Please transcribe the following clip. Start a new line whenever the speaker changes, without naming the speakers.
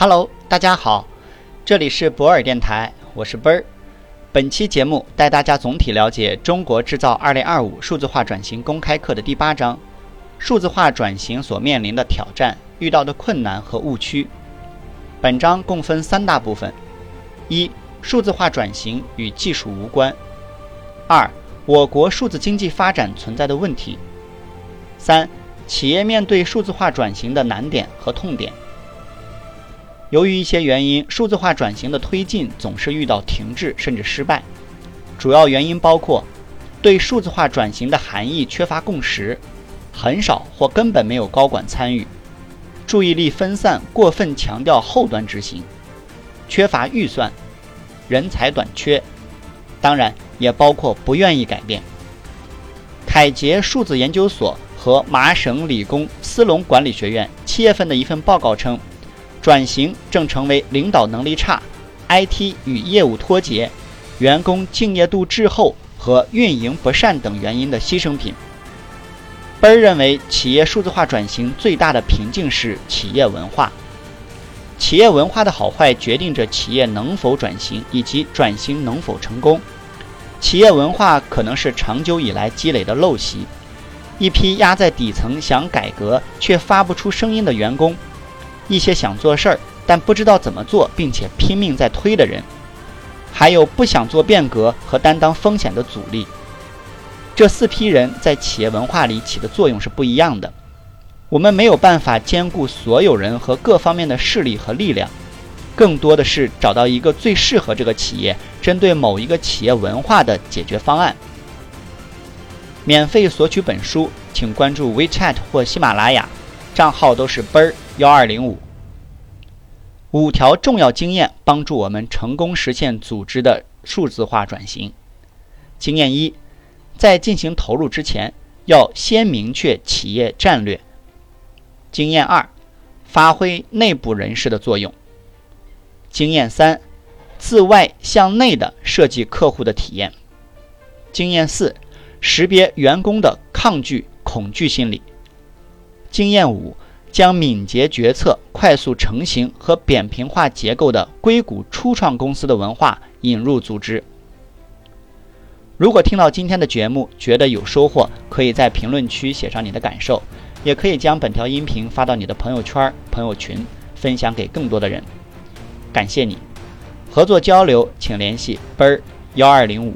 Hello，大家好，这里是博尔电台，我是奔儿。本期节目带大家总体了解《中国制造二零二五数字化转型公开课》的第八章：数字化转型所面临的挑战、遇到的困难和误区。本章共分三大部分：一、数字化转型与技术无关；二、我国数字经济发展存在的问题；三、企业面对数字化转型的难点和痛点。由于一些原因，数字化转型的推进总是遇到停滞甚至失败。主要原因包括对数字化转型的含义缺乏共识，很少或根本没有高管参与，注意力分散，过分强调后端执行，缺乏预算，人才短缺。当然，也包括不愿意改变。凯捷数字研究所和麻省理工斯隆管理学院七月份的一份报告称。转型正成为领导能力差、IT 与业务脱节、员工敬业度滞后和运营不善等原因的牺牲品。奔儿认为，企业数字化转型最大的瓶颈是企业文化。企业文化的好坏决定着企业能否转型以及转型能否成功。企业文化可能是长久以来积累的陋习，一批压在底层想改革却发不出声音的员工。一些想做事儿但不知道怎么做，并且拼命在推的人，还有不想做变革和担当风险的阻力。这四批人在企业文化里起的作用是不一样的。我们没有办法兼顾所有人和各方面的势力和力量，更多的是找到一个最适合这个企业、针对某一个企业文化的解决方案。免费索取本书，请关注 WeChat 或喜马拉雅，账号都是奔儿。幺二零五，五条重要经验帮助我们成功实现组织的数字化转型。经验一，在进行投入之前，要先明确企业战略。经验二，发挥内部人士的作用。经验三，自外向内的设计客户的体验。经验四，识别员工的抗拒、恐惧心理。经验五。将敏捷决策、快速成型和扁平化结构的硅谷初创公司的文化引入组织。如果听到今天的节目觉得有收获，可以在评论区写上你的感受，也可以将本条音频发到你的朋友圈、朋友群，分享给更多的人。感谢你，合作交流请联系奔儿幺二零五。